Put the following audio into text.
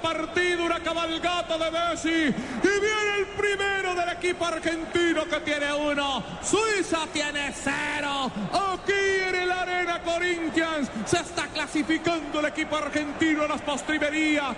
Partido, una cabalgata de Messi. Y viene el primero del equipo argentino que tiene uno. Suiza tiene cero. Aquí en el Arena Corinthians se está clasificando el equipo argentino a las postrimerías.